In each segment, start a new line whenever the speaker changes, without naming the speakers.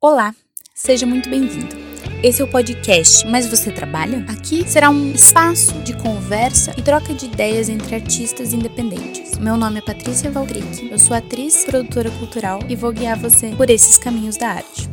Olá, seja muito bem-vindo. Esse é o podcast Mas Você Trabalha? Aqui será um espaço de conversa e troca de ideias entre artistas independentes. Meu nome é Patrícia Valdrick, eu sou atriz, produtora cultural e vou guiar você por esses caminhos da arte.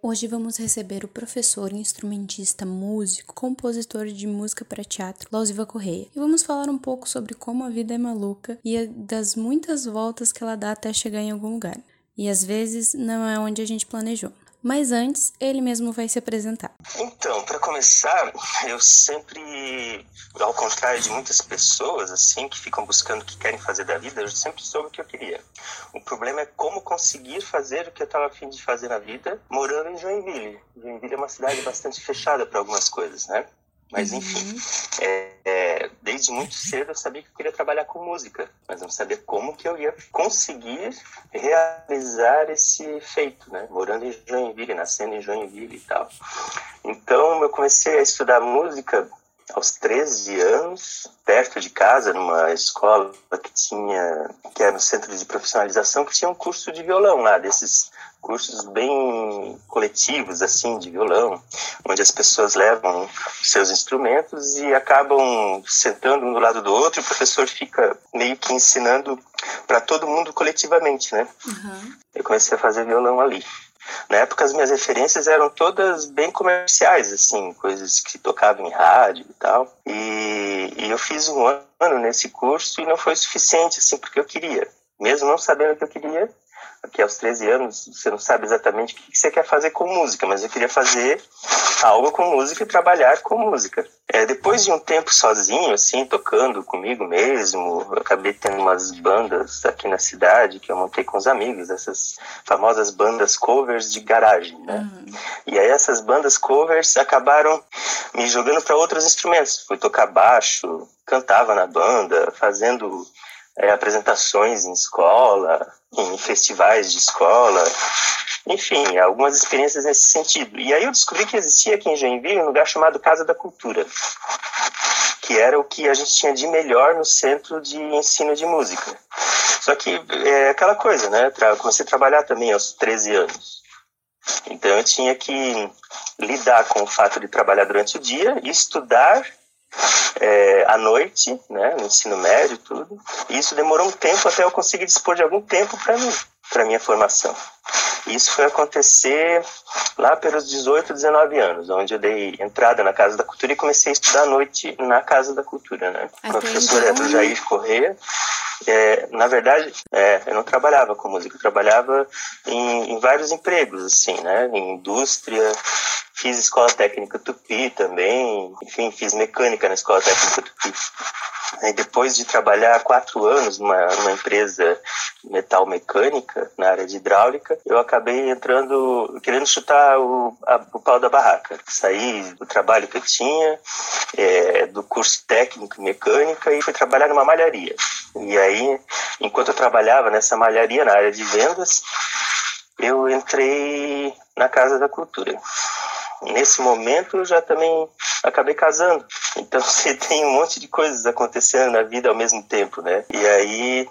Hoje vamos receber o professor, instrumentista, músico, compositor de música para teatro, Lausiva Correia. E vamos falar um pouco sobre como a vida é maluca e das muitas voltas que ela dá até chegar em algum lugar. E às vezes não é onde a gente planejou. Mas antes, ele mesmo vai se apresentar.
Então, para começar, eu sempre, ao contrário de muitas pessoas assim que ficam buscando o que querem fazer da vida, eu sempre soube o que eu queria. O problema é como conseguir fazer o que eu estava afim de fazer na vida, morando em Joinville. Joinville é uma cidade bastante fechada para algumas coisas, né? Mas enfim, uhum. é, é, desde muito cedo eu sabia que eu queria trabalhar com música, mas não sabia como que eu ia conseguir realizar esse feito, né? Morando em Joinville, nascendo em Joinville e tal. Então eu comecei a estudar música aos 13 anos, perto de casa, numa escola que tinha, que era no centro de profissionalização, que tinha um curso de violão lá, desses cursos bem coletivos, assim, de violão, onde as pessoas levam seus instrumentos e acabam sentando um do lado do outro e o professor fica meio que ensinando para todo mundo coletivamente, né? Uhum. Eu comecei a fazer violão ali. Na época, as minhas referências eram todas bem comerciais, assim, coisas que tocavam em rádio e tal. E, e eu fiz um ano nesse curso e não foi suficiente, assim, porque eu queria. Mesmo não sabendo o que eu queria, que aos 13 anos você não sabe exatamente o que você quer fazer com música, mas eu queria fazer algo com música e trabalhar com música. É, depois de um tempo sozinho, assim, tocando comigo mesmo, eu acabei tendo umas bandas aqui na cidade que eu montei com os amigos, essas famosas bandas covers de garagem, né? Uhum. E aí essas bandas covers acabaram me jogando para outros instrumentos. Fui tocar baixo, cantava na banda, fazendo é, apresentações em escola, em festivais de escola, enfim, algumas experiências nesse sentido. E aí eu descobri que existia aqui em Joinville um lugar chamado Casa da Cultura, que era o que a gente tinha de melhor no centro de ensino de música. Só que é aquela coisa, né? Eu comecei a trabalhar também aos 13 anos. Então eu tinha que lidar com o fato de trabalhar durante o dia estudar é, à noite, né, no ensino médio tudo. E isso demorou um tempo até eu conseguir dispor de algum tempo para mim, para minha formação. Isso foi acontecer lá pelos 18, 19 anos, onde eu dei entrada na Casa da Cultura e comecei a estudar à noite na Casa da Cultura, né? Com a professora então... Jair Corrêa. É, na verdade, é, eu não trabalhava com música, eu trabalhava em, em vários empregos, assim, né? Em indústria, Fiz escola técnica Tupi também, enfim, fiz mecânica na escola técnica Tupi. Aí depois de trabalhar quatro anos numa, numa empresa metal mecânica na área de hidráulica, eu acabei entrando, querendo chutar o, a, o pau da barraca. Saí do trabalho que eu tinha, é, do curso técnico mecânica e fui trabalhar numa malharia. E aí, enquanto eu trabalhava nessa malharia na área de vendas, eu entrei na Casa da Cultura nesse momento eu já também acabei casando. Então você tem um monte de coisas acontecendo na vida ao mesmo tempo, né? E aí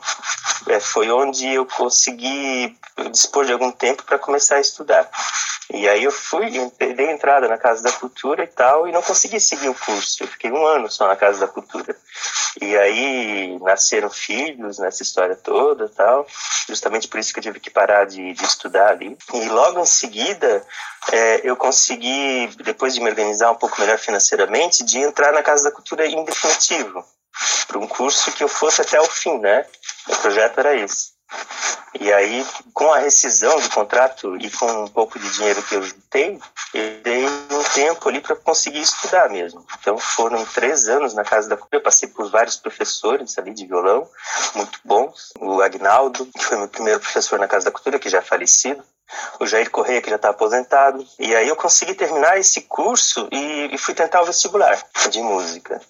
é, foi onde eu consegui dispor de algum tempo para começar a estudar. E aí eu fui, dei entrada na Casa da Cultura e tal, e não consegui seguir o curso. Eu fiquei um ano só na Casa da Cultura. E aí nasceram filhos nessa história toda tal. Justamente por isso que eu tive que parar de, de estudar ali. E logo em seguida, é, eu consegui, depois de me organizar um pouco melhor financeiramente, de entrar na Casa da Cultura em definitivo. Para um curso que eu fosse até o fim, né? O projeto era esse. E aí, com a rescisão do contrato e com um pouco de dinheiro que eu juntei, eu dei um tempo ali para conseguir estudar mesmo. Então, foram três anos na Casa da Cultura. Eu passei por vários professores ali de violão, muito bons. O Agnaldo, que foi meu primeiro professor na Casa da Cultura, que já é falecido. O Jair Correia, que já está aposentado. E aí eu consegui terminar esse curso e, e fui tentar o vestibular de música,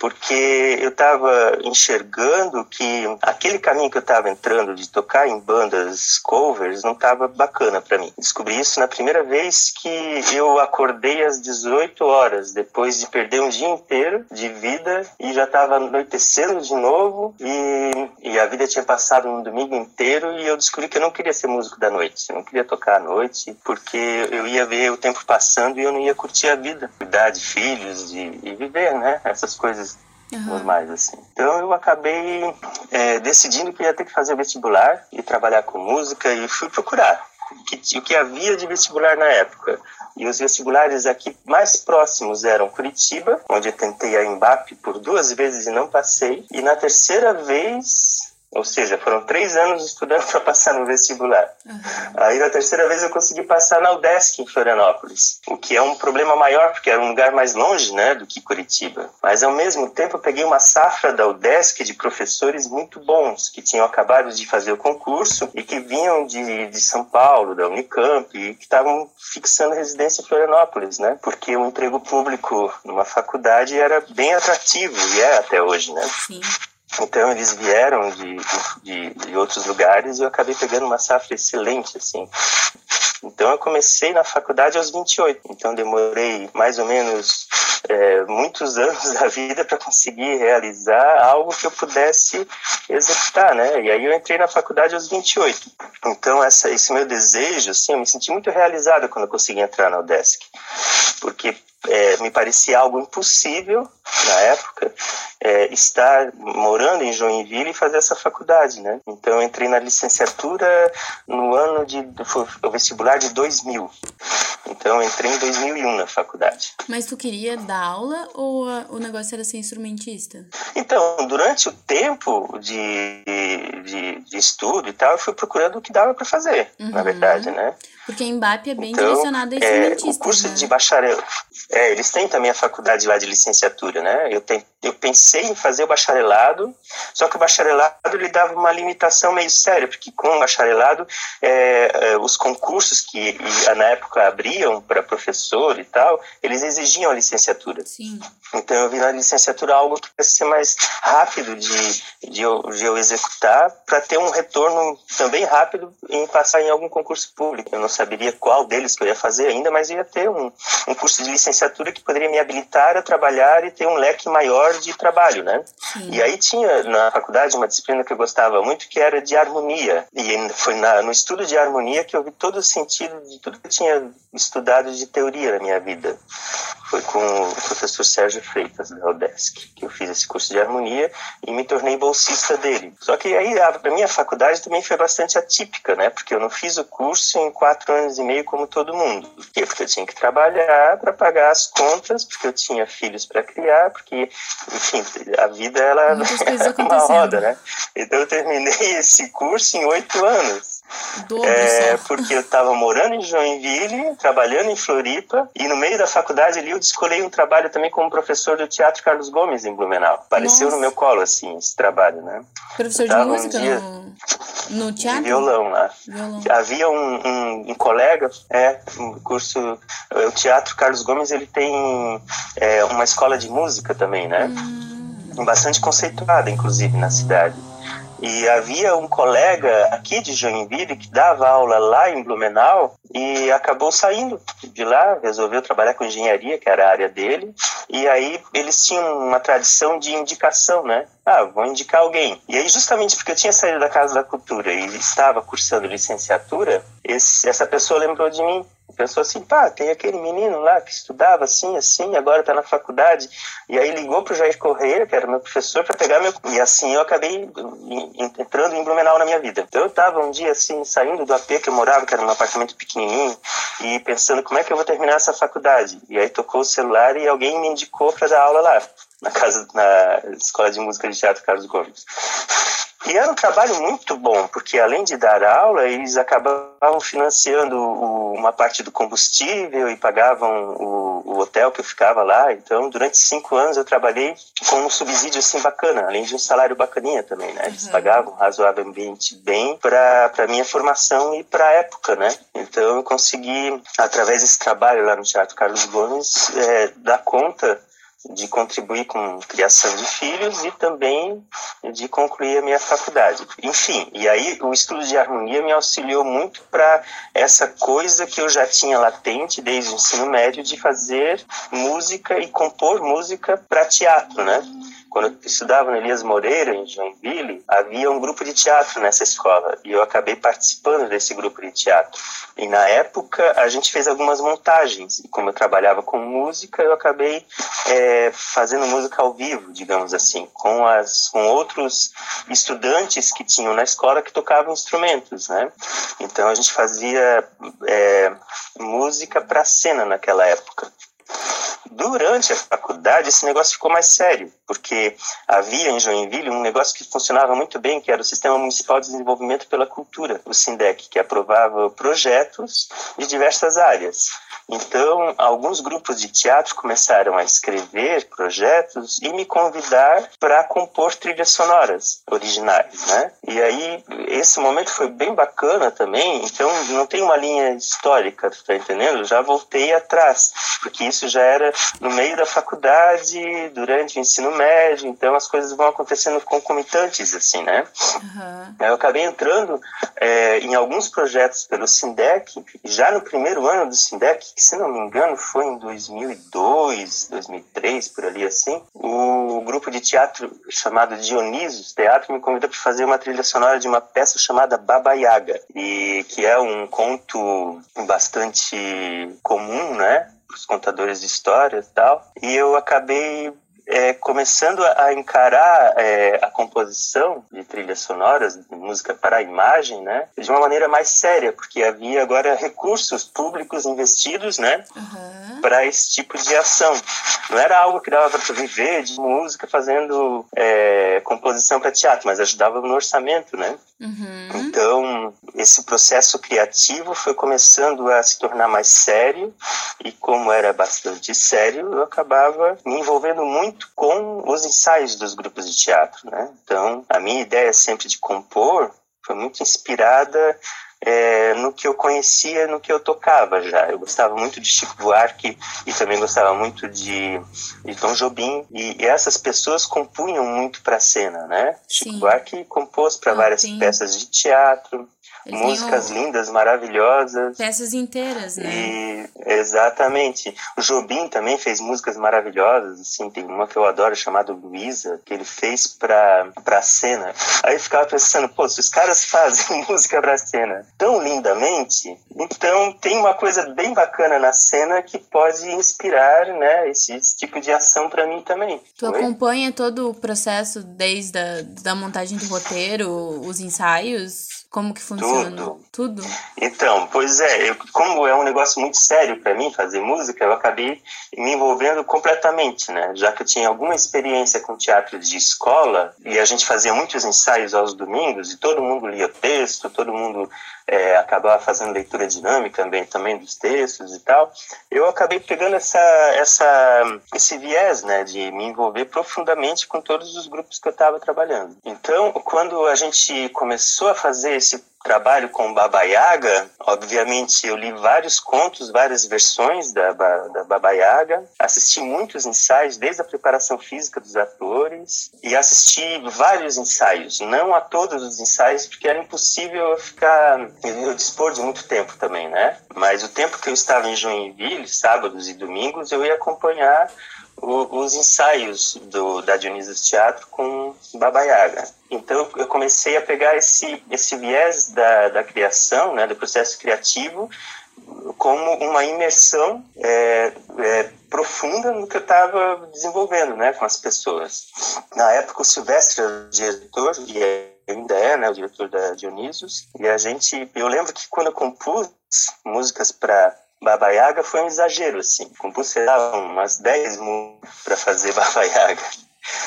porque eu estava enxergando que aquele caminho que eu estava entrando de tocar em bandas covers não estava bacana para mim. Descobri isso na primeira vez que eu acordei às 18 horas, depois de perder um dia inteiro de vida e já estava anoitecendo de novo e, e a vida tinha passado um domingo inteiro e eu descobri que eu não queria ser músico da noite, eu não queria tocar à noite, porque eu ia ver o tempo passando e eu não ia curtir a vida, cuidar de filhos de, e viver, né? Essas coisas uhum. normais, assim. Então eu acabei é, decidindo que ia ter que fazer vestibular e trabalhar com música e fui procurar o que, o que havia de vestibular na época. E os vestibulares aqui mais próximos eram Curitiba, onde eu tentei a Embap por duas vezes e não passei. E na terceira vez ou seja, foram três anos estudando para passar no vestibular. Uhum. Aí na terceira vez eu consegui passar na UDESC em Florianópolis, o que é um problema maior porque era um lugar mais longe, né, do que Curitiba. Mas ao mesmo tempo eu peguei uma safra da UDESC de professores muito bons que tinham acabado de fazer o concurso e que vinham de, de São Paulo, da Unicamp e que estavam fixando residência em Florianópolis, né? Porque o emprego público numa faculdade era bem atrativo e é até hoje, né? Sim. Então eles vieram de, de, de, outros lugares e eu acabei pegando uma safra excelente, assim. Então eu comecei na faculdade aos 28, então demorei mais ou menos é, muitos anos da vida para conseguir realizar algo que eu pudesse executar, né? E aí eu entrei na faculdade aos 28. Então essa, esse meu desejo, assim, eu me senti muito realizado quando eu consegui entrar na UDESC, porque é, me parecia algo impossível na época é, estar morando em Joinville e fazer essa faculdade, né? Então eu entrei na licenciatura no ano de foi o vestibular de 2000. Então eu entrei em 2001 na faculdade.
Mas tu queria dar aula ou a, o negócio era ser instrumentista?
Então durante o tempo de, de, de estudo e tal, eu fui procurando o que dava para fazer, uhum. na verdade, né?
Porque em BAP é bem então, direcionado a instrumentista.
É, o curso né? de bacharel, é, eles têm também a faculdade lá de licenciatura, né? Eu, tem, eu pensei em fazer o bacharelado, só que o bacharelado ele dava uma limitação meio séria, porque com o bacharelado, é, é, os concursos que na época abriam para professor e tal, eles exigiam a licenciatura. Sim. Então eu vi na licenciatura algo que pudesse ser mais rápido de, de, eu, de eu executar, para ter um retorno também rápido em passar em algum concurso público. Eu não saberia qual deles que eu ia fazer ainda, mas ia ter um, um curso de licenciatura licenciatura que poderia me habilitar a trabalhar e ter um leque maior de trabalho, né? Sim. E aí tinha na faculdade uma disciplina que eu gostava muito que era de harmonia. E foi na, no estudo de harmonia que eu vi todo o sentido de tudo que eu tinha estudado de teoria na minha vida. Foi com o professor Sérgio Freitas, da UDESC, que eu fiz esse curso de harmonia e me tornei bolsista dele. Só que aí a, a minha faculdade também foi bastante atípica, né? Porque eu não fiz o curso em quatro anos e meio como todo mundo. Porque eu tinha que trabalhar para pagar as contas, porque eu tinha filhos para criar, porque, enfim, a vida ela é uma roda, né? Então eu terminei esse curso em oito anos. É, porque eu estava morando em Joinville, trabalhando em Floripa, e no meio da faculdade ali eu descolei um trabalho também como professor do Teatro Carlos Gomes em Blumenau. Apareceu Nossa. no meu colo, assim, esse trabalho, né?
Professor de música um dia no, no teatro?
De violão lá. Violão. Havia um, um, um, colega, é, um curso, o Teatro Carlos Gomes, ele tem é, uma escola de música também, né? Hum. Bastante conceituada, inclusive, na cidade. E havia um colega aqui de Joinville que dava aula lá em Blumenau e acabou saindo de lá, resolveu trabalhar com engenharia, que era a área dele. E aí eles tinham uma tradição de indicação, né? Ah, vou indicar alguém. E aí, justamente porque eu tinha saído da Casa da Cultura e estava cursando licenciatura, esse, essa pessoa lembrou de mim pensou assim, pá, tem aquele menino lá que estudava assim, assim, agora está na faculdade. E aí ligou para o Jair Correia, que era meu professor, para pegar meu. E assim eu acabei entrando em Blumenau na minha vida. Eu estava um dia assim, saindo do AP que eu morava, que era um apartamento pequenininho, e pensando como é que eu vou terminar essa faculdade. E aí tocou o celular e alguém me indicou para dar aula lá, na casa, na Escola de Música de Teatro Carlos Gomes. E era um trabalho muito bom, porque além de dar aula, eles acabavam financiando uma parte do combustível e pagavam o, o hotel que eu ficava lá. Então, durante cinco anos eu trabalhei com um subsídio assim bacana, além de um salário bacaninha também, né? Eles uhum. pagavam razoavelmente bem para para minha formação e para a época, né? Então, eu consegui através desse trabalho lá no Teatro Carlos Gomes é, dar conta de contribuir com criação de filhos e também de concluir a minha faculdade. Enfim, e aí o estudo de harmonia me auxiliou muito para essa coisa que eu já tinha latente desde o ensino médio de fazer música e compor música para teatro, né? Quando eu estudava no Elias Moreira, em Joinville, havia um grupo de teatro nessa escola e eu acabei participando desse grupo de teatro. E na época a gente fez algumas montagens e como eu trabalhava com música, eu acabei é, fazendo música ao vivo, digamos assim, com as com outros estudantes que tinham na escola que tocavam instrumentos, né? Então a gente fazia é, música para cena naquela época. Durante a faculdade, esse negócio ficou mais sério, porque havia em Joinville um negócio que funcionava muito bem, que era o Sistema Municipal de Desenvolvimento pela Cultura, o SINDEC, que aprovava projetos de diversas áreas. Então, alguns grupos de teatro começaram a escrever projetos e me convidar para compor trilhas sonoras originais, né? E aí, esse momento foi bem bacana também, então não tem uma linha histórica, tá entendendo? Já voltei atrás, porque isso já era no meio da faculdade, durante o ensino médio, então as coisas vão acontecendo concomitantes, assim, né? Uhum. Eu acabei entrando é, em alguns projetos pelo Sindec, já no primeiro ano do Sindec, que se não me engano foi em 2002, 2003, por ali assim, o grupo de teatro chamado Dionisos Teatro me convidou para fazer uma trilha sonora de uma peça chamada Baba Yaga, e que é um conto bastante comum, né? Os contadores de histórias e tal. E eu acabei é, começando a encarar é, a composição de trilhas sonoras, de música para a imagem, né, de uma maneira mais séria, porque havia agora recursos públicos investidos, né, uhum. para esse tipo de ação. Não era algo que dava para viver de música fazendo é, composição para teatro, mas ajudava no orçamento, né. Uhum. Então, esse processo criativo foi começando a se tornar mais sério, e como era bastante sério, eu acabava me envolvendo muito com os ensaios dos grupos de teatro. Né? Então, a minha ideia sempre de compor foi muito inspirada é, no que eu conhecia, no que eu tocava já. Eu gostava muito de Chico Buarque e também gostava muito de, de Tom Jobim. E, e essas pessoas compunham muito para a cena, né? Sim. Chico Buarque compôs para ah, várias peças de teatro. Eles músicas lindas, maravilhosas.
Peças inteiras, né?
E, exatamente. O Jobim também fez músicas maravilhosas, assim, tem uma que eu adoro chamada Luísa, que ele fez pra, pra cena. Aí eu ficava pensando, pô, se os caras fazem música pra cena tão lindamente, então tem uma coisa bem bacana na cena que pode inspirar, né, esse, esse tipo de ação para mim também.
Tu Oi? acompanha todo o processo desde a da montagem do roteiro, os ensaios? Como que funciona? Tudo. Tudo?
Então, pois é, eu, como é um negócio muito sério para mim fazer música, eu acabei me envolvendo completamente, né? Já que eu tinha alguma experiência com teatro de escola e a gente fazia muitos ensaios aos domingos e todo mundo lia texto, todo mundo é, acabava fazendo leitura dinâmica também, também dos textos e tal, eu acabei pegando essa, essa, esse viés né, de me envolver profundamente com todos os grupos que eu estava trabalhando. Então, quando a gente começou a fazer esse trabalho com Baba Yaga, obviamente eu li vários contos, várias versões da, da Baba Yaga, assisti muitos ensaios, desde a preparação física dos atores, e assisti vários ensaios, não a todos os ensaios, porque era impossível eu ficar, eu dispor de muito tempo também, né? Mas o tempo que eu estava em Joinville, sábados e domingos, eu ia acompanhar os ensaios do, da Dionísio Teatro com Baba Yaga. Então eu comecei a pegar esse, esse viés da, da criação, né, do processo criativo, como uma imersão é, é, profunda no que eu estava desenvolvendo né, com as pessoas. Na época, o Silvestre era o diretor, e ainda é né, o diretor da Dionísios, e a gente, eu lembro que quando eu compus músicas para Baba Yaga foi um exagero, assim. Compus, umas 10 músicas para fazer Baba Yaga.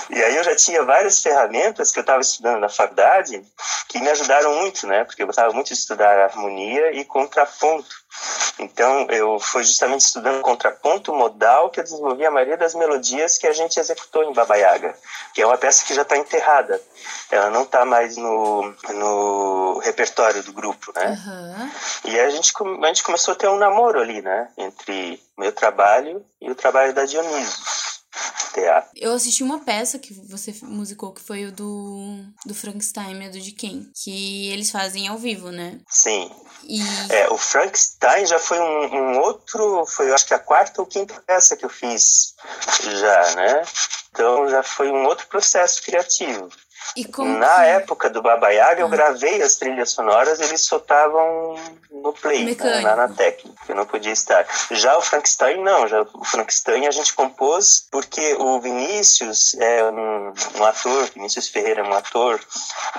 E aí eu já tinha várias ferramentas que eu estava estudando na faculdade que me ajudaram muito, né? Porque eu gostava muito de estudar harmonia e contraponto. Então, eu fui justamente estudando contraponto modal que eu desenvolvi a maioria das melodias que a gente executou em Baba Yaga, que é uma peça que já está enterrada. Ela não está mais no, no repertório do grupo, né? Uhum. E a gente, a gente começou a ter um namoro ali, né? Entre meu trabalho e o trabalho da Dioniso teatro.
Eu assisti uma peça que você musicou, que foi o do, do Frankenstein, do de quem? Que eles fazem ao vivo, né?
Sim. E... É, o Frankenstein já foi um, um outro, foi eu acho que a quarta ou quinta peça que eu fiz já, né? Então já foi um outro processo criativo. Na que... época do Baba Yaga, eu ah. gravei as trilhas sonoras, eles soltavam no play, né, na, na técnica, eu não podia estar. Já o Frankenstein, não, já o Frankenstein a gente compôs porque o Vinícius é um, um ator, Vinícius Ferreira é um ator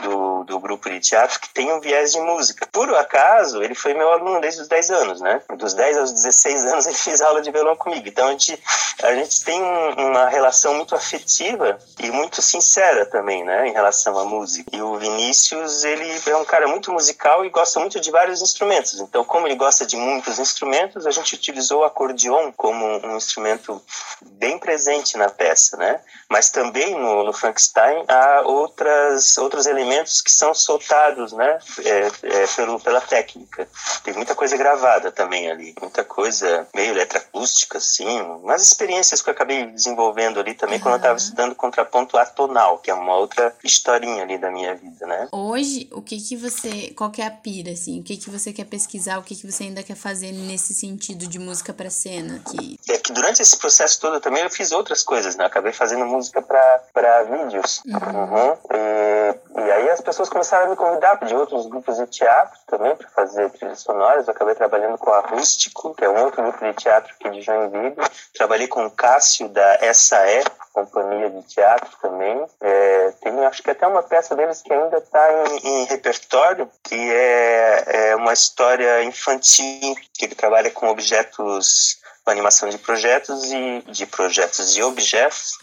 do, do grupo de teatro que tem um viés de música. Por acaso, ele foi meu aluno desde os 10 anos, né? Dos 10 aos 16 anos ele fez aula de violão comigo. Então a gente, a gente tem uma relação muito afetiva e muito sincera também, né? Relação à música. E o Vinícius, ele é um cara muito musical e gosta muito de vários instrumentos. Então, como ele gosta de muitos instrumentos, a gente utilizou o acordeon como um instrumento bem presente na peça, né? Mas também no, no Frankenstein há outras, outros elementos que são soltados, né? É, é, pelo, pela técnica. Tem muita coisa gravada também ali, muita coisa meio eletroacústica, assim, umas experiências que eu acabei desenvolvendo ali também uhum. quando eu estava estudando contraponto atonal, que é uma outra historinha ali da minha vida, né?
Hoje, o que que você, qual que é a pira, assim? O que que você quer pesquisar? O que que você ainda quer fazer nesse sentido de música para cena? Que...
É que durante esse processo todo também eu fiz outras coisas, né? acabei fazendo música para vídeos. Uhum. Uhum. E, e, aí as pessoas começaram a me convidar de outros grupos de teatro também para fazer trilhas sonoras. Eu acabei trabalhando com a Rústico, que é um outro grupo de teatro aqui de Joinville. Trabalhei com o Cássio da SAE, companhia de teatro também. É, tem acho que até uma peça deles que ainda está em, em, repertório, que é, é uma história infantil, que ele trabalha com objetos animação de projetos e de projetos e objetos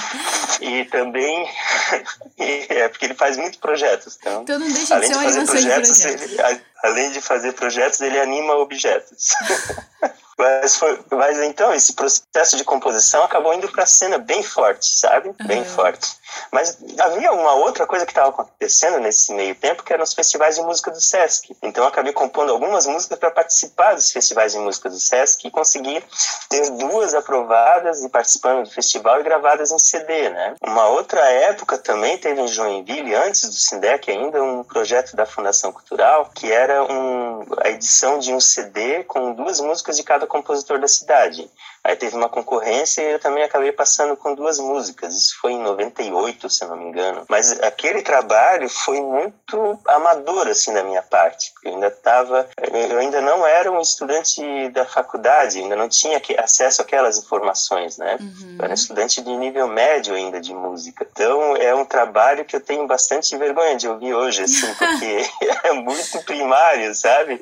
e também é porque ele faz muitos projetos
então, então não deixa além de, de fazer projetos, de projetos.
Ele, além de fazer projetos ele anima objetos Mas, foi, mas então, esse processo de composição acabou indo para a cena bem forte, sabe? Bem uhum. forte. Mas havia uma outra coisa que estava acontecendo nesse meio tempo, que eram os festivais de música do SESC. Então eu acabei compondo algumas músicas para participar dos festivais de música do SESC e consegui ter duas aprovadas e participando do festival e gravadas em CD, né? Uma outra época também teve em Joinville, antes do Sindec ainda, um projeto da Fundação Cultural, que era um, a edição de um CD com duas músicas de cada compositor da cidade. Aí teve uma concorrência e eu também acabei passando com duas músicas. Isso foi em 98, se não me engano. Mas aquele trabalho foi muito amador, assim, da minha parte. Eu ainda estava... Eu ainda não era um estudante da faculdade, ainda não tinha acesso àquelas informações, né? Uhum. Eu era estudante de nível médio ainda de música. Então, é um trabalho que eu tenho bastante vergonha de ouvir hoje, assim, porque é muito primário, sabe?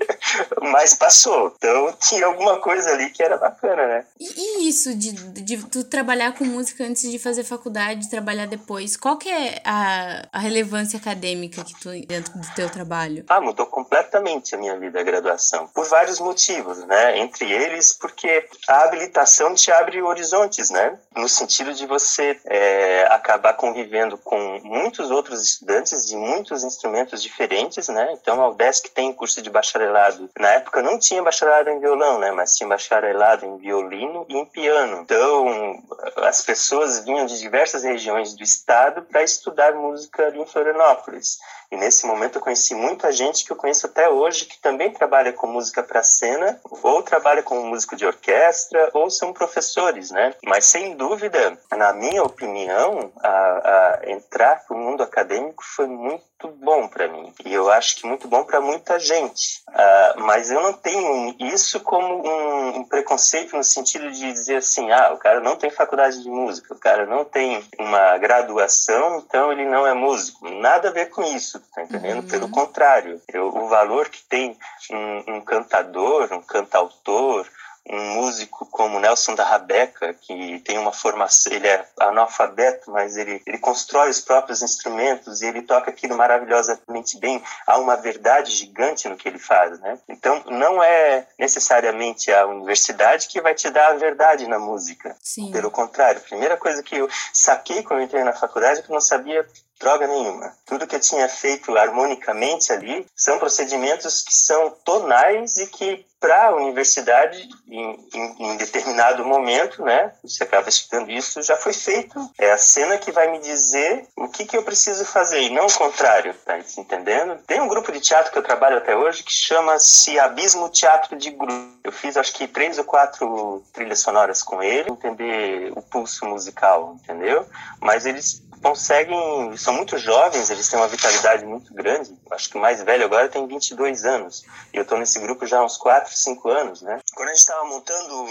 Mas passou. Então, tinha alguma coisa ali que era bacana, né?
E, isso de, de tu trabalhar com música antes de fazer faculdade, trabalhar depois, qual que é a, a relevância acadêmica que tu dentro do teu trabalho?
Ah, mudou completamente a minha vida, a graduação, por vários motivos, né? Entre eles, porque a habilitação te abre horizontes, né? No sentido de você é, acabar convivendo com muitos outros estudantes de muitos instrumentos diferentes, né? Então, a UDESC tem curso de bacharelado. Na época não tinha bacharelado em violão, né? Mas tinha bacharelado em violino e em piano. Então, as pessoas vinham de diversas regiões do estado para estudar música em Florianópolis. E nesse momento eu conheci muita gente que eu conheço até hoje que também trabalha com música para cena, ou trabalha como músico de orquestra, ou são professores, né? Mas sem dúvida, na minha opinião, a, a entrar para o mundo acadêmico foi muito bom para mim. E eu acho que muito bom para muita gente. Uh, mas eu não tenho isso como um, um, preconceito no sentido de dizer assim, ah, o cara não tem faculdade de música, o cara não tem uma graduação, então ele não é músico. Nada a ver com isso, tá entendendo? Uhum. Pelo contrário, eu, o valor que tem um, um cantador, um cantautor, um músico como Nelson da Rabeca, que tem uma formação, ele é analfabeto, mas ele, ele constrói os próprios instrumentos e ele toca aquilo maravilhosamente bem. Há uma verdade gigante no que ele faz, né? Então, não é necessariamente a universidade que vai te dar a verdade na música. Sim. Pelo contrário, a primeira coisa que eu saquei quando eu entrei na faculdade é que eu não sabia droga nenhuma. Tudo que eu tinha feito harmonicamente ali são procedimentos que são tonais e que para a universidade, em, em, em, determinado momento, né, você acaba estudando isso, já foi feito. É a cena que vai me dizer o que, que eu preciso fazer, e não o contrário, tá entendendo? Tem um grupo de teatro que eu trabalho até hoje que chama-se Abismo Teatro de Grupo. Eu fiz, acho que, três ou quatro trilhas sonoras com ele, entender o pulso musical, entendeu? Mas eles conseguem, são muito jovens, eles têm uma vitalidade muito grande. Acho que o mais velho agora tem 22 anos. E eu estou nesse grupo já há uns 4, 5 anos, né? Quando a gente estava montando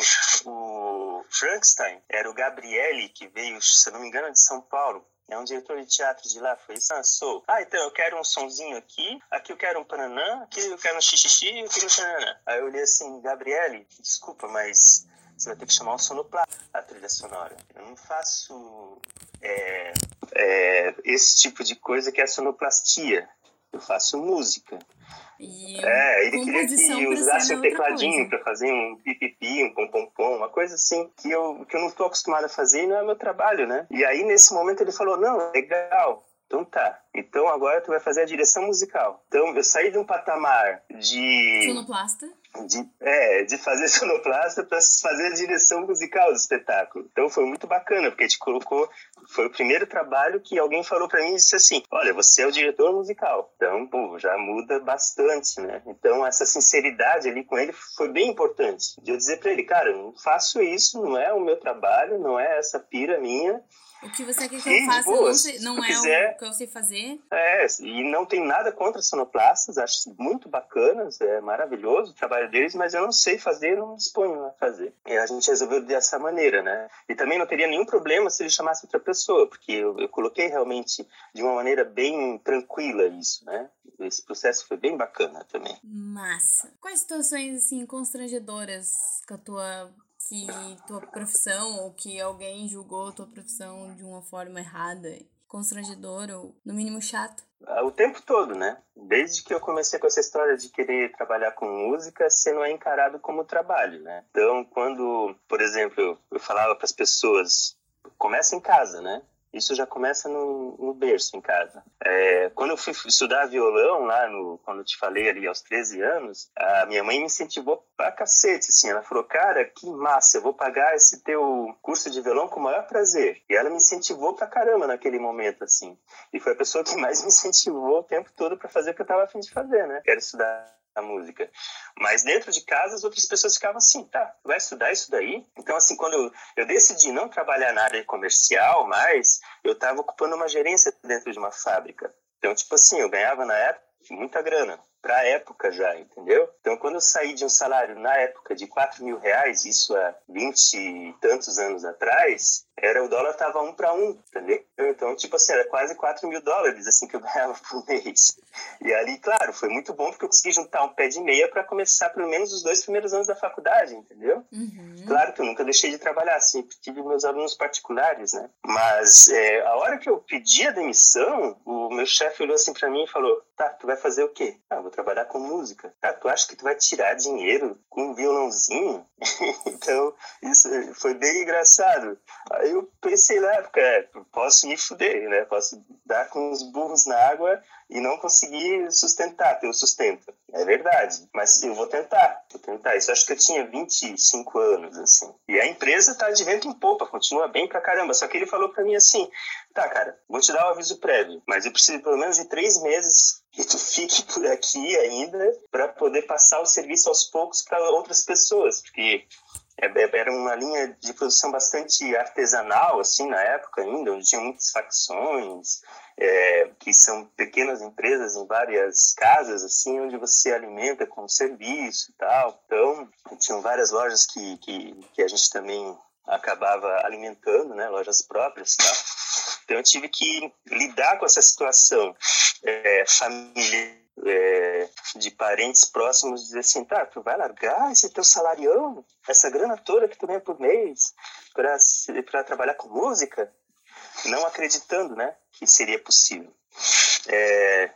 o Frankenstein, era o Gabriele que veio, se não me engano, de São Paulo. É um diretor de teatro de lá, foi sou. Ah, então eu quero um sonzinho aqui, aqui eu quero um pananã, aqui eu quero um xixixi, eu quero um pananã. Aí eu olhei assim, Gabriele, desculpa, mas você vai ter que chamar o sonoplasta a trilha sonora. Eu não faço é, é, esse tipo de coisa que é a sonoplastia. Eu faço música.
E
é, ele queria que usasse um tecladinho para fazer um pipipi, um pom-pom-pom, uma coisa assim que eu, que eu não estou acostumado a fazer e não é meu trabalho, né? E aí, nesse momento, ele falou: não, legal, então tá. Então agora tu vai fazer a direção musical. Então eu saí de um patamar de.
Sonoplasta
de, é, de fazer sonoplasta para fazer a direção musical do espetáculo. Então foi muito bacana, porque gente colocou, foi o primeiro trabalho que alguém falou para mim e disse assim: Olha, você é o diretor musical. Então, pô, já muda bastante, né? Então, essa sinceridade ali com ele foi bem importante. De eu dizer para ele: Cara, eu não faço isso, não é o meu trabalho, não é essa pira minha.
O que você quer que eu faça não, não é quiser, o que eu sei fazer.
É, e não tem nada contra sonoplastas, acho muito bacanas, é maravilhoso o trabalho deles, mas eu não sei fazer, não disponho a fazer. E a gente resolveu dessa maneira, né? E também não teria nenhum problema se ele chamasse outra pessoa, porque eu, eu coloquei realmente de uma maneira bem tranquila isso, né? Esse processo foi bem bacana também.
Massa. Quais situações, assim, constrangedoras com a tua que tua profissão ou que alguém julgou tua profissão de uma forma errada, constrangedora ou no mínimo chato?
Ah, o tempo todo, né? Desde que eu comecei com essa história de querer trabalhar com música, você não é encarado como trabalho, né? Então, quando, por exemplo, eu falava para as pessoas, começa em casa, né? Isso já começa no, no berço, em casa. É, quando eu fui estudar violão, lá no, quando eu te falei ali aos 13 anos, a minha mãe me incentivou pra cacete, assim. Ela falou, cara, que massa, eu vou pagar esse teu curso de violão com o maior prazer. E ela me incentivou pra caramba naquele momento, assim. E foi a pessoa que mais me incentivou o tempo todo para fazer o que eu tava afim de fazer, né? Quero estudar a música. Mas dentro de casa, as outras pessoas ficavam assim, tá, vai estudar isso daí? Então, assim, quando eu, eu decidi não trabalhar na área comercial mais, eu estava ocupando uma gerência dentro de uma fábrica. Então, tipo assim, eu ganhava na época muita grana para a época já, entendeu? Então, quando eu saí de um salário na época de 4 mil reais, isso há 20 e tantos anos atrás, era o dólar tava um para um, entendeu? Então, tipo assim, era quase 4 mil dólares, assim, que eu ganhava por mês. E ali, claro, foi muito bom porque eu consegui juntar um pé de meia para começar pelo menos os dois primeiros anos da faculdade, entendeu? Uhum. Claro que eu nunca deixei de trabalhar, sempre tive meus alunos particulares, né? Mas é, a hora que eu pedi a demissão, o meu chefe olhou assim para mim e falou, tá, tu vai fazer o quê? Ah, vou trabalhar com música. Ah, tu acha que tu vai tirar dinheiro com um violãozinho? então, isso foi bem engraçado. Aí eu pensei na época, é, posso me fuder, né? Posso dar com os burros na água e não conseguir sustentar, ter o sustento. É verdade, mas eu vou tentar, vou tentar. Isso acho que eu tinha 25 anos, assim. E a empresa tá de vento em popa, continua bem pra caramba. Só que ele falou pra mim assim, tá, cara, vou te dar um aviso prévio, mas eu preciso pelo menos de três meses que tu fique por aqui ainda para poder passar o serviço aos poucos para outras pessoas, porque é, é, era uma linha de produção bastante artesanal, assim, na época ainda, onde tinha muitas facções, é, que são pequenas empresas em várias casas, assim, onde você alimenta com serviço e tal. Então, tinham várias lojas que, que, que a gente também acabava alimentando, né, lojas próprias, tá? Então eu tive que lidar com essa situação é, familiar é, de parentes próximos dizer assim, tá, tu vai largar esse teu salarião, essa grana toda que tu ganha por mês para trabalhar com música? Não acreditando, né, que seria possível. É,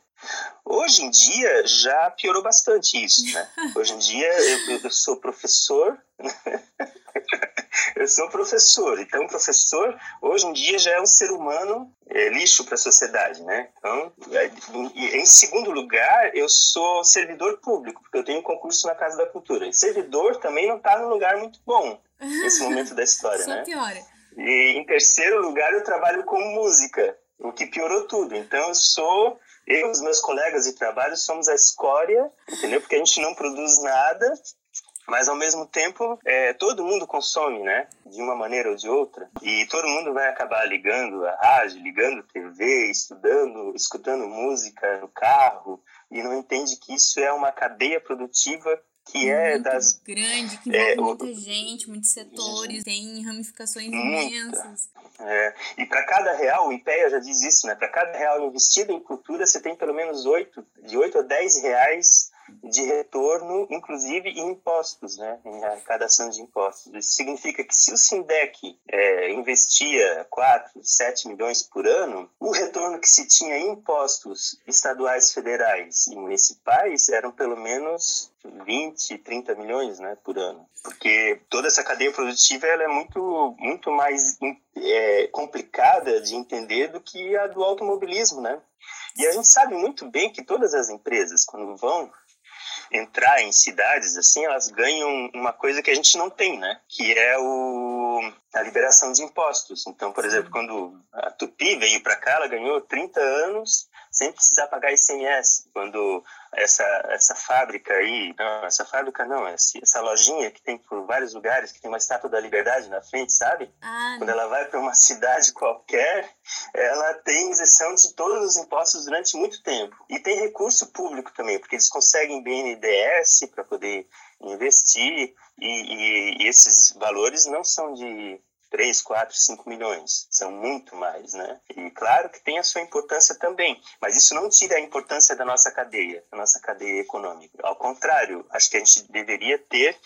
hoje em dia já piorou bastante isso, né? Hoje em dia eu, eu sou professor eu sou professor, então professor hoje em dia já é um ser humano é, lixo para a sociedade, né? Então, é, em segundo lugar, eu sou servidor público, porque eu tenho um concurso na Casa da Cultura. E servidor também não está num lugar muito bom nesse momento da história,
Só
né?
piora.
E em terceiro lugar, eu trabalho com música, o que piorou tudo. Então, eu sou eu e os meus colegas de trabalho somos a escória, entendeu? Porque a gente não produz nada mas ao mesmo tempo é, todo mundo consome, né? De uma maneira ou de outra. E todo mundo vai acabar ligando a rádio, ligando a TV, estudando, escutando música no carro e não entende que isso é uma cadeia produtiva que é
muito
das
grande, que envolve é, muita gente, muitos setores, tem ramificações muita. imensas.
É, e para cada real, o IPEA já diz isso, né? Para cada real investido em cultura, você tem pelo menos oito, de 8 a 10 reais de retorno, inclusive em impostos, né, em arrecadação de impostos. Isso significa que se o Sindec é, investia 4, 7 milhões por ano, o retorno que se tinha em impostos estaduais, federais e municipais eram pelo menos 20, 30 milhões né, por ano. Porque toda essa cadeia produtiva ela é muito, muito mais é, complicada de entender do que a do automobilismo, né? E a gente sabe muito bem que todas as empresas, quando vão entrar em cidades assim, elas ganham uma coisa que a gente não tem, né? Que é o a liberação de impostos. Então, por exemplo, quando a Tupi veio para cá, ela ganhou 30 anos sem precisar pagar ICMS. Quando essa, essa fábrica aí, não, essa fábrica não, essa, essa lojinha que tem por vários lugares, que tem uma estátua da liberdade na frente, sabe?
Ah,
Quando ela vai para uma cidade qualquer, ela tem isenção de todos os impostos durante muito tempo. E tem recurso público também, porque eles conseguem BNDES para poder investir, e, e, e esses valores não são de 3, 4, 5 milhões. São muito mais, né? E claro que tem a sua importância também, mas isso não tira a importância da nossa cadeia, da nossa cadeia econômica. Ao contrário, acho que a gente deveria ter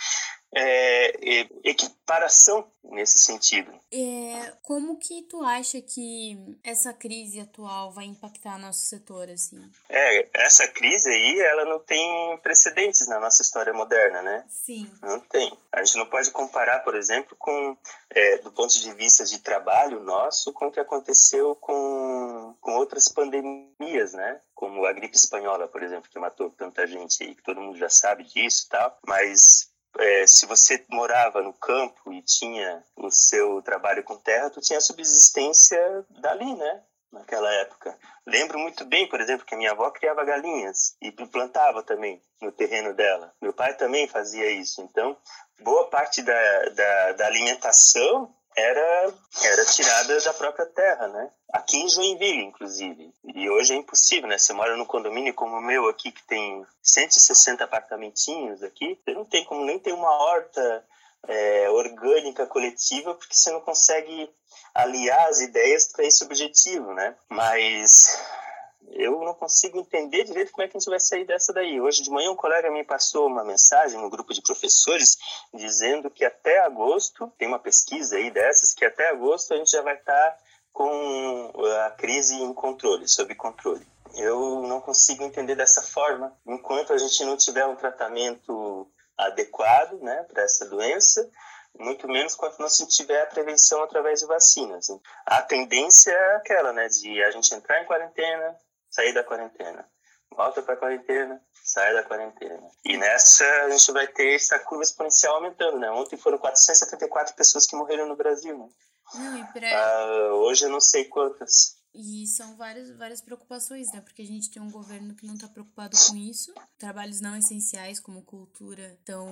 é, é, equiparação nesse sentido.
É, como que tu acha que essa crise atual vai impactar nosso setor assim?
É, essa crise aí, ela não tem precedentes na nossa história moderna, né?
Sim.
Não tem. A gente não pode comparar, por exemplo, com é, do ponto de vista de trabalho nosso, com o que aconteceu com, com outras pandemias, né? Como a gripe espanhola, por exemplo, que matou tanta gente aí, que todo mundo já sabe disso e tal. Mas é, se você morava no campo e tinha o seu trabalho com terra, tu tinha a subsistência dali, né? Naquela época. Lembro muito bem, por exemplo, que a minha avó criava galinhas e plantava também no terreno dela. Meu pai também fazia isso. Então, boa parte da, da, da alimentação era, era tirada da própria terra, né? Aqui em Joinville, inclusive. E hoje é impossível, né? Você mora num condomínio como o meu aqui, que tem 160 apartamentinhos aqui, você não tem como nem ter uma horta é, orgânica coletiva, porque você não consegue aliar as ideias para esse objetivo, né? Mas eu não consigo entender direito como é que a gente vai sair dessa daí. Hoje de manhã um colega me passou uma mensagem no grupo de professores dizendo que até agosto, tem uma pesquisa aí dessas, que até agosto a gente já vai estar com a crise em controle, sob controle. Eu não consigo entender dessa forma. Enquanto a gente não tiver um tratamento adequado né, para essa doença, muito menos quanto não se tiver a prevenção através de vacinas. A tendência é aquela, né, de a gente entrar em quarentena, sair da quarentena. Volta para a quarentena, sai da quarentena. E nessa a gente vai ter essa curva exponencial aumentando, né? Ontem foram 474 pessoas que morreram no Brasil, né?
Não, pra...
ah, hoje eu não sei quantas.
E são várias, várias preocupações, né? Porque a gente tem um governo que não está preocupado com isso. trabalhos não essenciais como cultura estão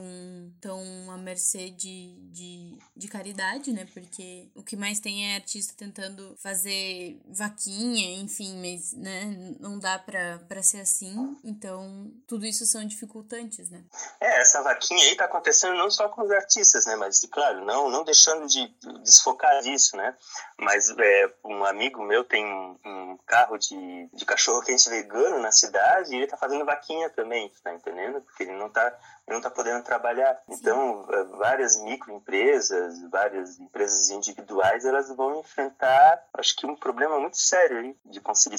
tão à mercê de, de, de caridade, né? Porque o que mais tem é artista tentando fazer vaquinha, enfim, mas né, não dá pra ser assim. Então, tudo isso são dificultantes, né?
É, essa vaquinha aí tá acontecendo não só com os artistas, né? Mas, claro, não, não deixando de desfocar disso, né? Mas é, um amigo meu tem um, um carro de, de cachorro quente vegano na cidade e ele tá fazendo vaquinha também, tá entendendo? Porque ele não tá, ele não tá podendo trabalhar. Então, é, várias microempresas, várias empresas individuais, elas vão enfrentar, acho que um problema muito sério aí de conseguir.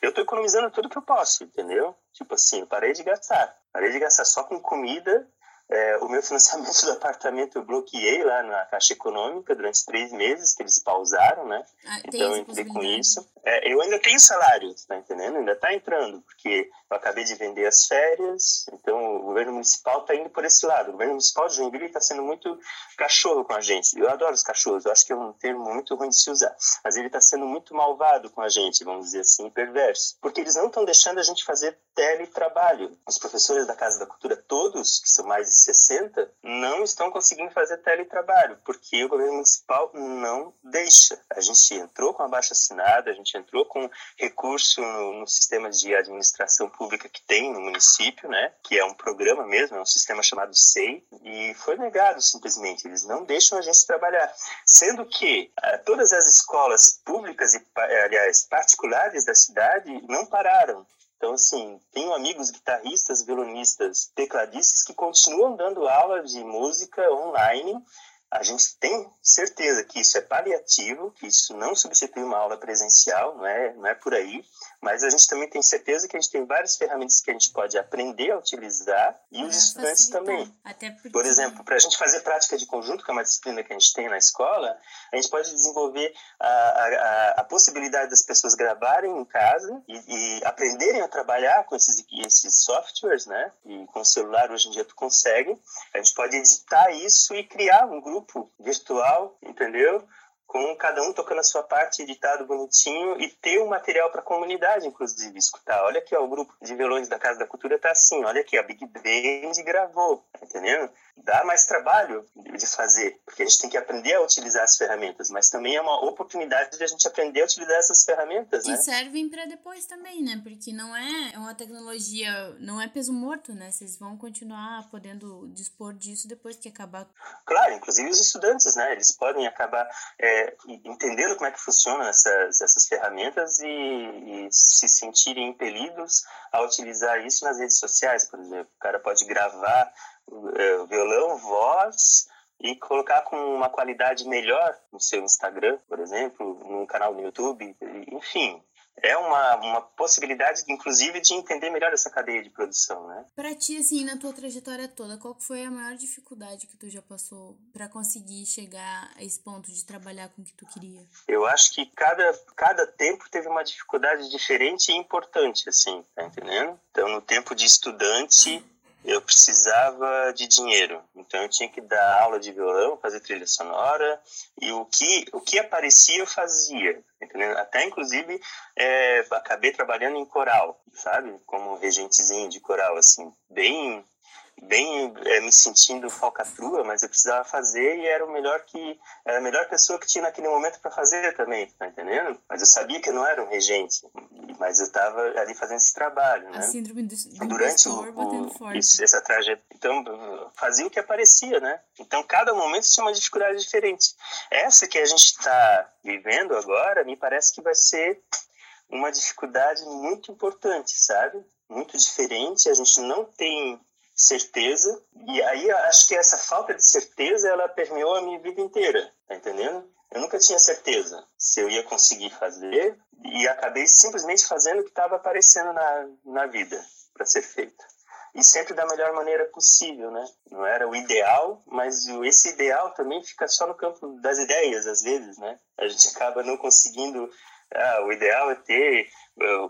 Eu tô economizando tudo que eu posso, entendeu? Tipo assim, parei de gastar. Parei de gastar só com comida é, o meu financiamento do apartamento eu bloqueei lá na Caixa Econômica durante três meses, que eles pausaram, né? Ah, então eu entrei com isso. É, eu ainda tenho salário, tá entendendo? Ainda tá entrando, porque eu acabei de vender as férias, então o governo municipal tá indo por esse lado. O governo municipal de Joinville está sendo muito cachorro com a gente. Eu adoro os cachorros, eu acho que é um termo muito ruim de se usar, mas ele está sendo muito malvado com a gente, vamos dizer assim, perverso, porque eles não estão deixando a gente fazer teletrabalho. Os professores da Casa da Cultura, todos, que são mais 60, não estão conseguindo fazer teletrabalho, porque o governo municipal não deixa. A gente entrou com a baixa assinada, a gente entrou com recurso no, no sistema de administração pública que tem no município, né, que é um programa mesmo, é um sistema chamado SEI, e foi negado simplesmente. Eles não deixam a gente trabalhar. Sendo que ah, todas as escolas públicas e, aliás, particulares da cidade não pararam. Então, assim, tenho amigos guitarristas, violonistas, tecladistas que continuam dando aula de música online. A gente tem certeza que isso é paliativo, que isso não substitui uma aula presencial, não é, não é por aí. Mas a gente também tem certeza que a gente tem várias ferramentas que a gente pode aprender a utilizar e os estudantes também. Porque... Por exemplo, para a gente fazer prática de conjunto, que é uma disciplina que a gente tem na escola, a gente pode desenvolver a, a, a possibilidade das pessoas gravarem em casa e, e, aprenderem a trabalhar com esses, esses softwares, né? E com o celular hoje em dia tu consegue. A gente pode editar isso e criar um grupo virtual, entendeu? Com cada um tocando a sua parte, editado bonitinho, e ter um material para a comunidade, inclusive, escutar. Olha aqui, ó, o grupo de violões da Casa da Cultura tá assim, olha aqui, a Big Band gravou, tá entendendo? Dá mais trabalho de fazer, porque a gente tem que aprender a utilizar as ferramentas, mas também é uma oportunidade de a gente aprender a utilizar essas ferramentas, né?
E servem para depois também, né? Porque não é, é uma tecnologia, não é peso morto, né? Vocês vão continuar podendo dispor disso depois que acabar.
Claro, inclusive os estudantes, né? Eles podem acabar é, entendendo como é que funcionam essas, essas ferramentas e, e se sentirem impelidos a utilizar isso nas redes sociais, por exemplo. O cara pode gravar é, violão, voz e colocar com uma qualidade melhor no seu Instagram, por exemplo, no canal no YouTube, enfim, é uma, uma possibilidade, inclusive, de entender melhor essa cadeia de produção, né?
Para ti, assim, na tua trajetória toda, qual foi a maior dificuldade que tu já passou para conseguir chegar a esse ponto de trabalhar com o que tu queria?
Eu acho que cada, cada tempo teve uma dificuldade diferente e importante, assim, tá entendendo? Então, no tempo de estudante, eu precisava de dinheiro. Então eu tinha que dar aula de violão, fazer trilha sonora e o que o que aparecia eu fazia, entendeu? Até inclusive é, acabei trabalhando em coral, sabe? Como regentezinho de coral assim, bem bem é, me sentindo falcatrua, mas eu precisava fazer e era o melhor que era a melhor pessoa que tinha naquele momento para fazer também, tá entendendo? Mas eu sabia que eu não era um regente, mas eu estava ali fazendo esse trabalho, né?
A síndrome do, do
Durante o, o isso, essa trajetória, então fazia o que aparecia, né? Então cada momento tinha uma dificuldade diferente. Essa que a gente está vivendo agora, me parece que vai ser uma dificuldade muito importante, sabe? Muito diferente. A gente não tem certeza. E aí acho que essa falta de certeza ela permeou a minha vida inteira, tá entendendo? Eu nunca tinha certeza se eu ia conseguir fazer e acabei simplesmente fazendo o que estava aparecendo na, na vida para ser feito. E sempre da melhor maneira possível, né? Não era o ideal, mas esse ideal também fica só no campo das ideias, às vezes, né? A gente acaba não conseguindo. Ah, o ideal é ter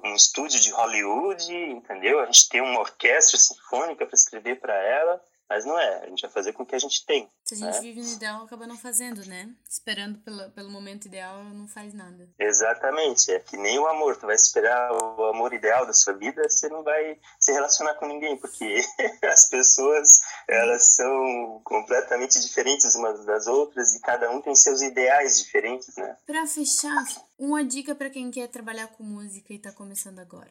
um estúdio de Hollywood, entendeu? A gente tem uma orquestra sinfônica para escrever para ela, Mas não é, a gente vai fazer com o que a gente tem.
Se a gente né? vive no ideal, acaba não fazendo, né? Esperando pelo, pelo momento ideal, não faz nada.
Exatamente, é que nem o amor. Tu vai esperar o amor ideal da sua vida, você não vai se relacionar com ninguém, porque as pessoas, elas são completamente diferentes umas das outras e cada um tem seus ideais diferentes, né?
Pra fechar, uma dica para quem quer trabalhar com música e tá começando agora.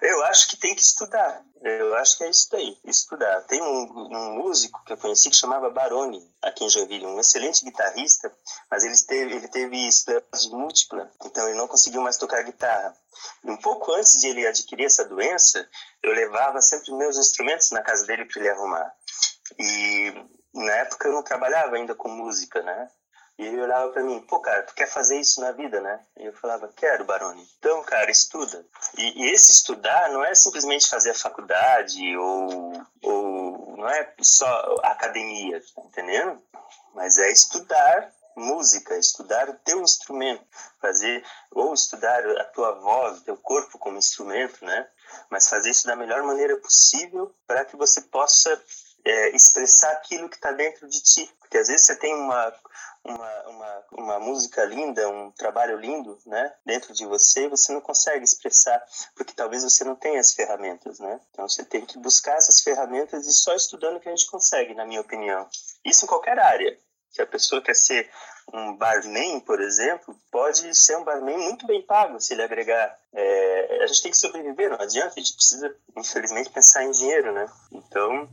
Eu acho que tem que estudar. Eu acho que é isso daí, estudar. Tem um, um músico que eu conheci que chamava Baroni, aqui em Joinville, um excelente guitarrista, mas ele teve, ele teve esclerose múltipla, então ele não conseguiu mais tocar guitarra. E um pouco antes de ele adquirir essa doença, eu levava sempre meus instrumentos na casa dele para ele arrumar. E na época eu não trabalhava ainda com música, né? E ele olhava para mim, pô, cara, tu quer fazer isso na vida, né? E eu falava, quero, Baroni. Então, cara, estuda. E, e esse estudar não é simplesmente fazer a faculdade ou, ou não é só academia, tá entendendo? Mas é estudar música, estudar o teu instrumento, fazer ou estudar a tua voz, o teu corpo como instrumento, né? Mas fazer isso da melhor maneira possível para que você possa é, expressar aquilo que está dentro de ti. Porque às vezes você tem uma, uma, uma, uma música linda, um trabalho lindo, né, dentro de você, você não consegue expressar, porque talvez você não tenha as ferramentas, né? Então você tem que buscar essas ferramentas e só estudando que a gente consegue, na minha opinião. Isso em qualquer área. Se a pessoa quer ser um barman, por exemplo, pode ser um barman muito bem pago se ele agregar. É, a gente tem que sobreviver, não adianta, a gente precisa, infelizmente, pensar em dinheiro, né? Então,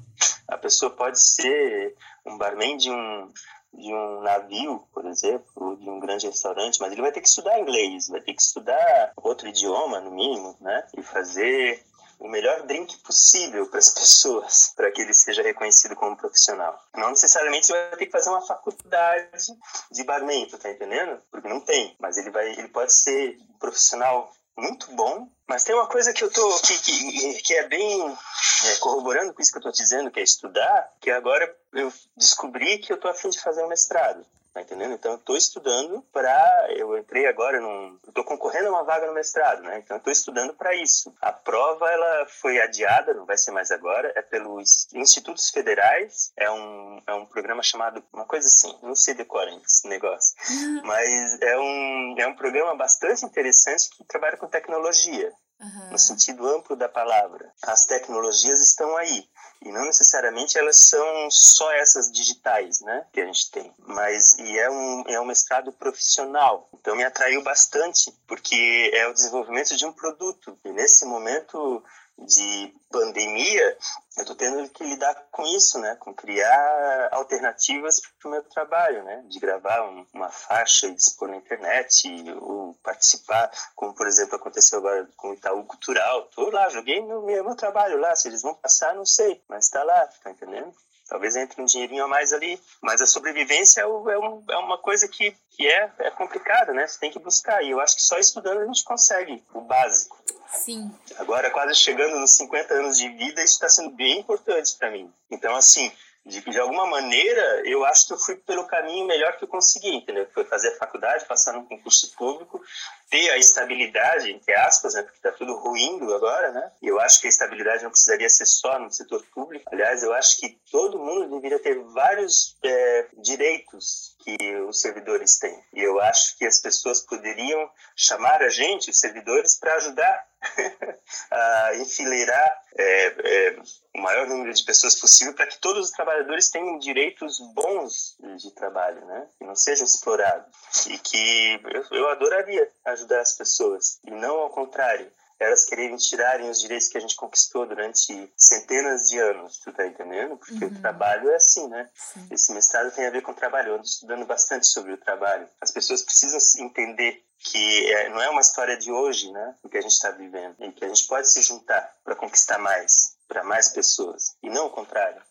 a pessoa pode ser um barman de um, de um navio, por exemplo, de um grande restaurante, mas ele vai ter que estudar inglês, vai ter que estudar outro idioma, no mínimo, né? E fazer o melhor drink possível para as pessoas, para que ele seja reconhecido como profissional. Não necessariamente você vai ter que fazer uma faculdade de barman, tá entendendo? Porque não tem, mas ele vai, ele pode ser um profissional muito bom, mas tem uma coisa que eu tô que, que, que é bem é, corroborando com isso que eu tô dizendo, que é estudar, que agora eu descobri que eu tô afim de fazer um mestrado. Tá entendendo? Então, eu estou estudando para. Eu entrei agora num. Estou concorrendo a uma vaga no mestrado, né? Então, eu estou estudando para isso. A prova, ela foi adiada, não vai ser mais agora, é pelos Institutos Federais. É um, é um programa chamado. Uma coisa assim, não sei decorar esse negócio. Uhum. Mas é um, é um programa bastante interessante que trabalha com tecnologia. Uhum. No sentido amplo da palavra. As tecnologias estão aí. E não necessariamente elas são só essas digitais, né, que a gente tem. Mas e é um é um mestrado profissional. Então me atraiu bastante, porque é o desenvolvimento de um produto. E nesse momento de pandemia, eu estou tendo que lidar com isso, né? Com criar alternativas para o meu trabalho, né? De gravar um, uma faixa e expor na internet, ou participar, como por exemplo aconteceu agora com o Itaú Cultural. Estou lá, joguei meu, meu trabalho lá. Se eles vão passar, não sei, mas está lá, tá entendendo? Talvez entre um dinheirinho a mais ali. Mas a sobrevivência é, é, um, é uma coisa que, que é, é complicada, né? Você tem que buscar. E eu acho que só estudando a gente consegue o básico.
Sim.
Agora, quase chegando nos 50 anos de vida, isso está sendo bem importante para mim. Então, assim, de, de alguma maneira, eu acho que eu fui pelo caminho melhor que eu consegui, entendeu? Foi fazer faculdade, passar num concurso público, ter a estabilidade, entre aspas, né? Porque está tudo ruindo agora, né? Eu acho que a estabilidade não precisaria ser só no setor público. Aliás, eu acho que todo mundo deveria ter vários é, direitos que os servidores têm. E eu acho que as pessoas poderiam chamar a gente, os servidores, para ajudar a enfileirar é, é, o maior número de pessoas possível para que todos os trabalhadores tenham direitos bons de trabalho, né? Que não sejam explorados. E que eu, eu adoraria ajudar as pessoas, e não ao contrário elas quererem tirarem os direitos que a gente conquistou durante centenas de anos, tu tá entendendo? Porque uhum. o trabalho é assim, né? Sim. Esse mestrado tem a ver com o trabalho, eu ando estudando bastante sobre o trabalho. As pessoas precisam entender que é, não é uma história de hoje, né? O que a gente está vivendo, e que a gente pode se juntar para conquistar mais, para mais pessoas, e não o contrário.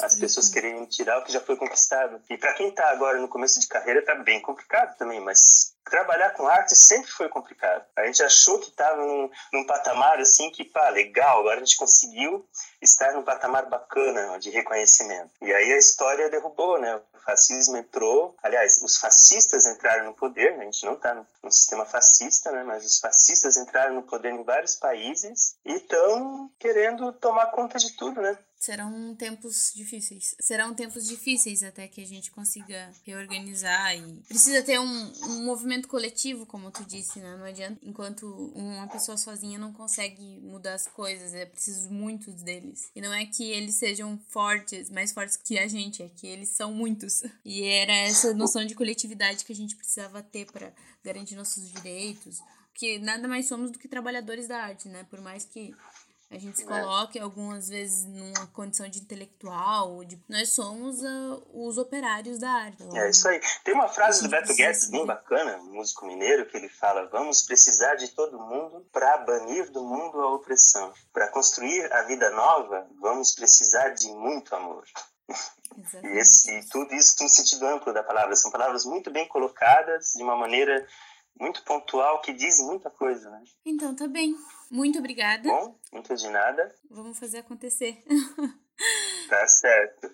As pessoas querem tirar o que já foi conquistado. E para quem está agora no começo de carreira, está bem complicado também, mas trabalhar com arte sempre foi complicado. A gente achou que estava num, num, patamar assim que, pá, legal, agora a gente conseguiu estar num patamar bacana de reconhecimento. E aí a história derrubou, né? O fascismo entrou, aliás, os fascistas entraram no poder, né? a gente não está no, no, sistema fascista, né? mas os fascistas entraram no poder em vários países e estão querendo tomar conta de tudo, né?
Serão tempos difíceis. Serão tempos difíceis até que a gente consiga reorganizar e precisa ter um, um movimento coletivo, como tu disse, né? Não adianta enquanto uma pessoa sozinha não consegue mudar as coisas, é preciso muitos deles. E não é que eles sejam fortes, mais fortes que a gente, é que eles são muitos. E era essa noção de coletividade que a gente precisava ter para garantir nossos direitos, que nada mais somos do que trabalhadores da arte, né? Por mais que a gente se coloca algumas vezes numa condição de intelectual, de... nós somos uh, os operários da arte.
É isso aí. Tem uma frase do Beto Guedes bem bacana, músico mineiro, que ele fala: Vamos precisar de todo mundo para banir do mundo a opressão. Para construir a vida nova, vamos precisar de muito amor. E, esse, e tudo isso no sentido amplo da palavra. São palavras muito bem colocadas, de uma maneira muito pontual, que diz muita coisa, né?
Então, tá bem. Muito obrigada.
Bom, muito de nada.
Vamos fazer acontecer.
Tá certo.